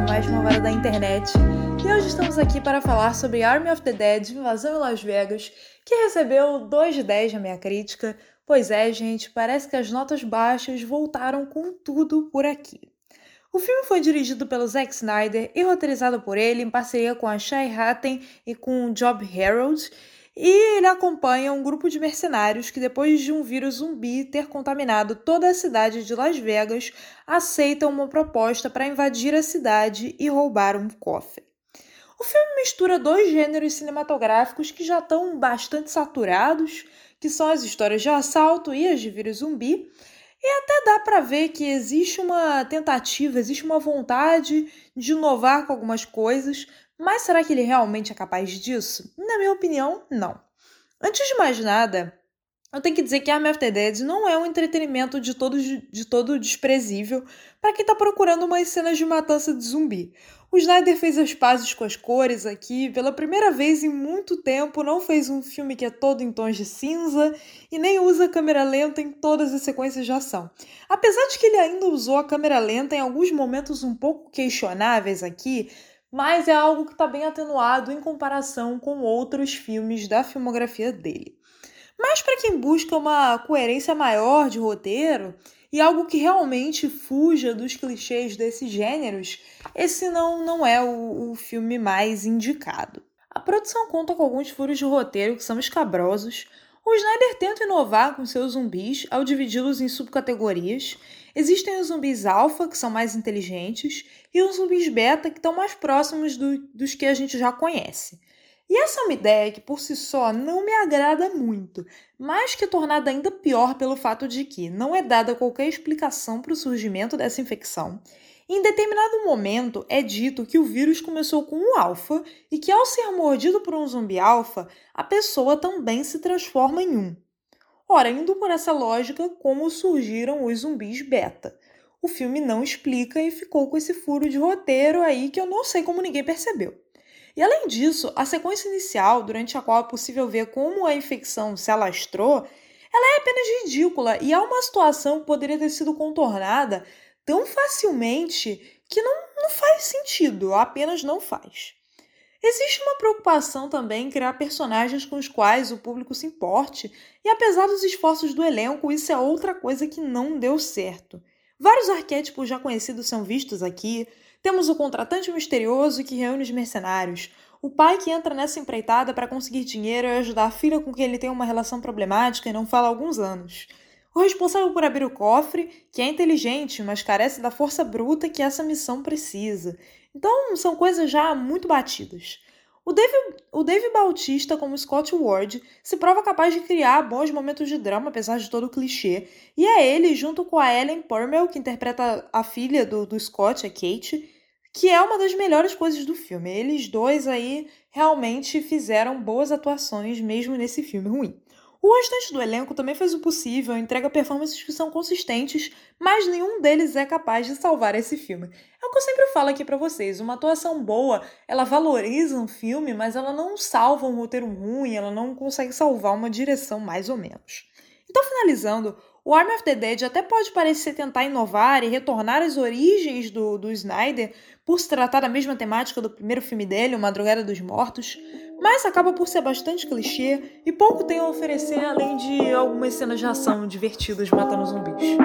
Mais malvada da internet. E hoje estamos aqui para falar sobre Army of the Dead, Invasão em Las Vegas, que recebeu 2 de 10 na minha crítica. Pois é, gente, parece que as notas baixas voltaram com tudo por aqui. O filme foi dirigido pelo Zack Snyder e roteirizado por ele em parceria com a Shai Hatten e com o Job Harold, e ele acompanha um grupo de mercenários que, depois de um vírus zumbi ter contaminado toda a cidade de Las Vegas, aceitam uma proposta para invadir a cidade e roubar um cofre. O filme mistura dois gêneros cinematográficos que já estão bastante saturados, que são as histórias de assalto e as de vírus zumbi, e até dá para ver que existe uma tentativa, existe uma vontade de inovar com algumas coisas, mas será que ele realmente é capaz disso? Na minha opinião, não. Antes de mais nada, eu tenho que dizer que Army of the Dead não é um entretenimento de todo, de todo desprezível para quem está procurando umas cenas de matança de zumbi. O Snyder fez as pazes com as cores aqui, pela primeira vez em muito tempo, não fez um filme que é todo em tons de cinza e nem usa câmera lenta em todas as sequências de ação. Apesar de que ele ainda usou a câmera lenta em alguns momentos um pouco questionáveis aqui, mas é algo que está bem atenuado em comparação com outros filmes da filmografia dele. Mas para quem busca uma coerência maior de roteiro e algo que realmente fuja dos clichês desses gêneros, esse não, não é o, o filme mais indicado. A produção conta com alguns furos de roteiro que são escabrosos. O Snyder tenta inovar com seus zumbis ao dividi-los em subcategorias Existem os zumbis alfa, que são mais inteligentes, e os zumbis beta, que estão mais próximos do, dos que a gente já conhece. E essa é uma ideia que por si só não me agrada muito, mais que tornada ainda pior pelo fato de que não é dada qualquer explicação para o surgimento dessa infecção. Em determinado momento é dito que o vírus começou com um alfa e que ao ser mordido por um zumbi alfa, a pessoa também se transforma em um. Ora, indo por essa lógica, como surgiram os zumbis beta? O filme não explica e ficou com esse furo de roteiro aí que eu não sei como ninguém percebeu. E além disso, a sequência inicial, durante a qual é possível ver como a infecção se alastrou, ela é apenas ridícula e é uma situação que poderia ter sido contornada tão facilmente que não, não faz sentido, apenas não faz. Existe uma preocupação também em criar personagens com os quais o público se importe, e apesar dos esforços do elenco, isso é outra coisa que não deu certo. Vários arquétipos já conhecidos são vistos aqui. Temos o contratante misterioso que reúne os mercenários, o pai que entra nessa empreitada para conseguir dinheiro e ajudar a filha com quem ele tem uma relação problemática e não fala há alguns anos. O responsável por abrir o cofre, que é inteligente, mas carece da força bruta que essa missão precisa. Então, são coisas já muito batidas. O Dave, o Dave Bautista, como Scott Ward, se prova capaz de criar bons momentos de drama, apesar de todo o clichê. E é ele, junto com a Ellen Purmell, que interpreta a filha do, do Scott, a Kate, que é uma das melhores coisas do filme. Eles dois aí realmente fizeram boas atuações, mesmo nesse filme ruim. O restante do elenco também fez o possível, entrega performances que são consistentes, mas nenhum deles é capaz de salvar esse filme. É o que eu sempre falo aqui para vocês, uma atuação boa, ela valoriza um filme, mas ela não salva um roteiro ruim, ela não consegue salvar uma direção mais ou menos. Então, finalizando, o Army of the Dead até pode parecer tentar inovar e retornar às origens do, do Snyder por se tratar da mesma temática do primeiro filme dele, O Madrugada dos Mortos, mas acaba por ser bastante clichê e pouco tem a oferecer além de algumas cenas de ação divertidas matando zumbis.